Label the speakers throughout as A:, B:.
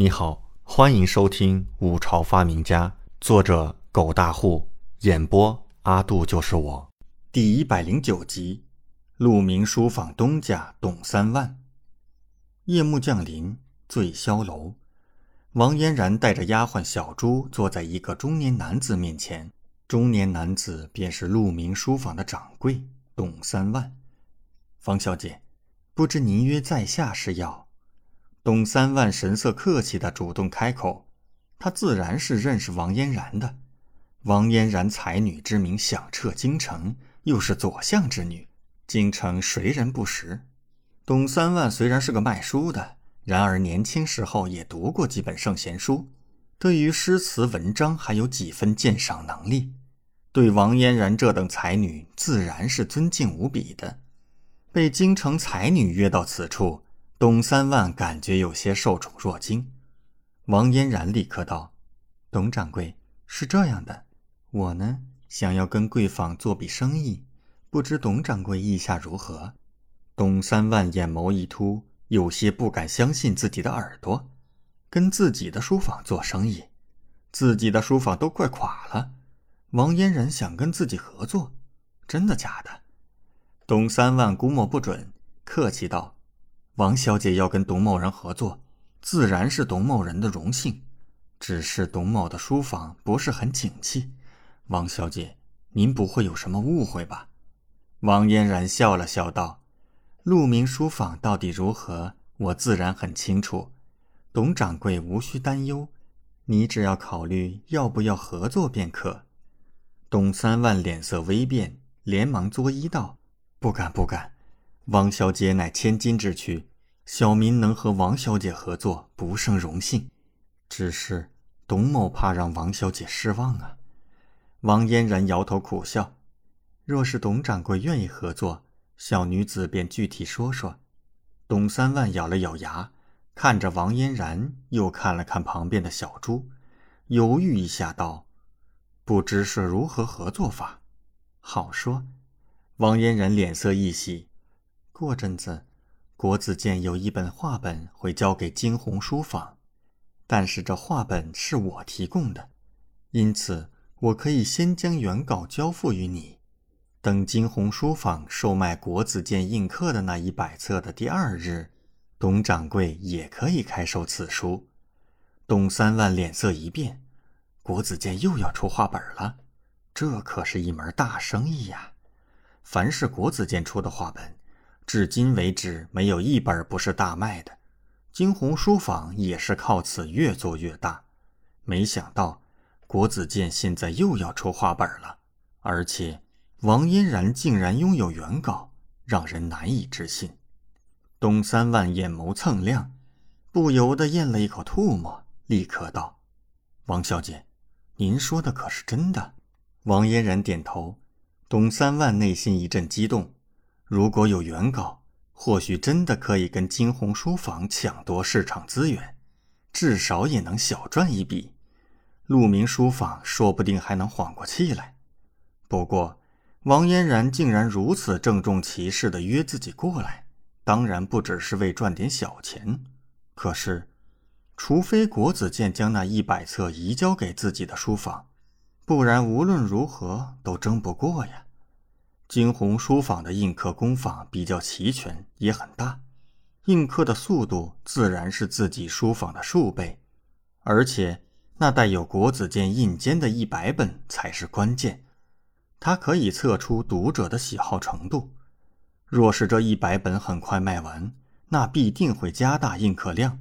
A: 你好，欢迎收听《五朝发明家》，作者狗大户，演播阿杜就是我，第一百零九集。鹿鸣书坊东家董三万。夜幕降临，醉霄楼，王嫣然带着丫鬟小朱坐在一个中年男子面前，中年男子便是鹿鸣书坊的掌柜董三万。方小姐，不知您约在下是要？董三万神色客气地主动开口，他自然是认识王嫣然的。王嫣然才女之名响彻京城，又是左相之女，京城谁人不识？董三万虽然是个卖书的，然而年轻时候也读过几本圣贤书，对于诗词文章还有几分鉴赏能力，对王嫣然这等才女自然是尊敬无比的。被京城才女约到此处。董三万感觉有些受宠若惊，王嫣然立刻道：“董掌柜是这样的，我呢想要跟贵坊做笔生意，不知董掌柜意下如何？”董三万眼眸一突，有些不敢相信自己的耳朵，跟自己的书坊做生意，自己的书坊都快垮了，王嫣然想跟自己合作，真的假的？董三万估摸不准，客气道。王小姐要跟董某人合作，自然是董某人的荣幸。只是董某的书房不是很景气，王小姐，您不会有什么误会吧？王嫣然笑了笑道：“鹿鸣书坊到底如何，我自然很清楚。董掌柜无需担忧，你只要考虑要不要合作便可。”董三万脸色微变，连忙作揖道：“不敢，不敢。王小姐乃千金之躯。”小民能和王小姐合作，不胜荣幸。只是董某怕让王小姐失望啊。王嫣然摇头苦笑：“若是董掌柜愿意合作，小女子便具体说说。”董三万咬了咬牙，看着王嫣然，又看了看旁边的小朱，犹豫一下道：“不知是如何合作法？”好说。王嫣然脸色一喜，过阵子。国子监有一本画本会交给惊鸿书坊，但是这画本是我提供的，因此我可以先将原稿交付于你，等惊鸿书坊售卖国子监印刻的那一百册的第二日，董掌柜也可以开售此书。董三万脸色一变，国子监又要出画本了，这可是一门大生意呀！凡是国子监出的画本。至今为止，没有一本不是大卖的。惊鸿书坊也是靠此越做越大。没想到国子监现在又要出画本了，而且王嫣然竟然拥有原稿，让人难以置信。东三万眼眸蹭亮，不由得咽了一口唾沫，立刻道：“王小姐，您说的可是真的？”王嫣然点头。东三万内心一阵激动。如果有原稿，或许真的可以跟惊鸿书房抢夺市场资源，至少也能小赚一笔。鹿鸣书房说不定还能缓过气来。不过，王嫣然竟然如此郑重其事地约自己过来，当然不只是为赚点小钱。可是，除非国子监将那一百册移交给自己的书房，不然无论如何都争不过呀。惊鸿书坊的印刻工坊比较齐全，也很大，印刻的速度自然是自己书坊的数倍，而且那带有国子监印鉴的一百本才是关键，它可以测出读者的喜好程度。若是这一百本很快卖完，那必定会加大印刻量，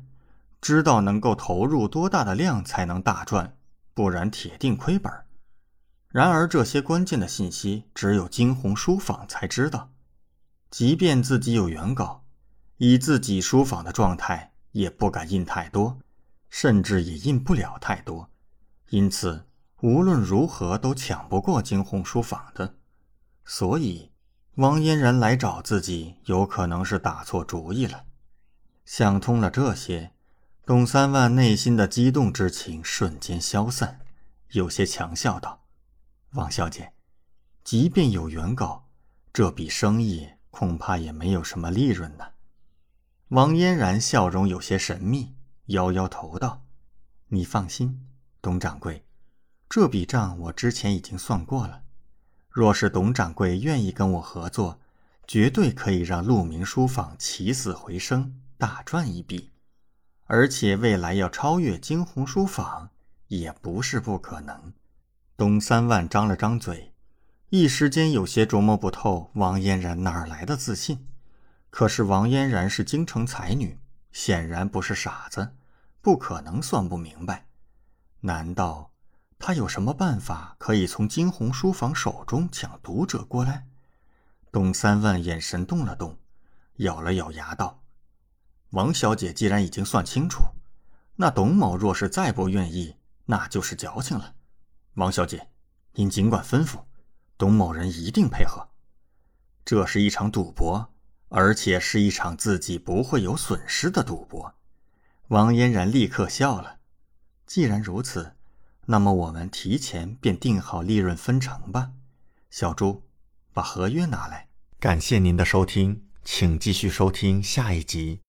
A: 知道能够投入多大的量才能大赚，不然铁定亏本。然而，这些关键的信息只有惊鸿书坊才知道。即便自己有原稿，以自己书坊的状态，也不敢印太多，甚至也印不了太多。因此，无论如何都抢不过惊鸿书坊的。所以，王嫣然来找自己，有可能是打错主意了。想通了这些，董三万内心的激动之情瞬间消散，有些强笑道。王小姐，即便有原稿，这笔生意恐怕也没有什么利润呢。王嫣然笑容有些神秘，摇摇头道：“你放心，董掌柜，这笔账我之前已经算过了。若是董掌柜愿意跟我合作，绝对可以让鹿鸣书坊起死回生，大赚一笔。而且未来要超越惊鸿书坊，也不是不可能。”董三万张了张嘴，一时间有些琢磨不透王嫣然哪儿来的自信。可是王嫣然是京城才女，显然不是傻子，不可能算不明白。难道她有什么办法可以从惊鸿书房手中抢读者过来？董三万眼神动了动，咬了咬牙道：“王小姐既然已经算清楚，那董某若是再不愿意，那就是矫情了。王小姐，您尽管吩咐，董某人一定配合。这是一场赌博。”而且是一场自己不会有损失的赌博。王嫣然立刻笑了。既然如此，那么我们提前便定好利润分成吧。小朱，把合约拿来。感谢您的收听，请继续收听下一集。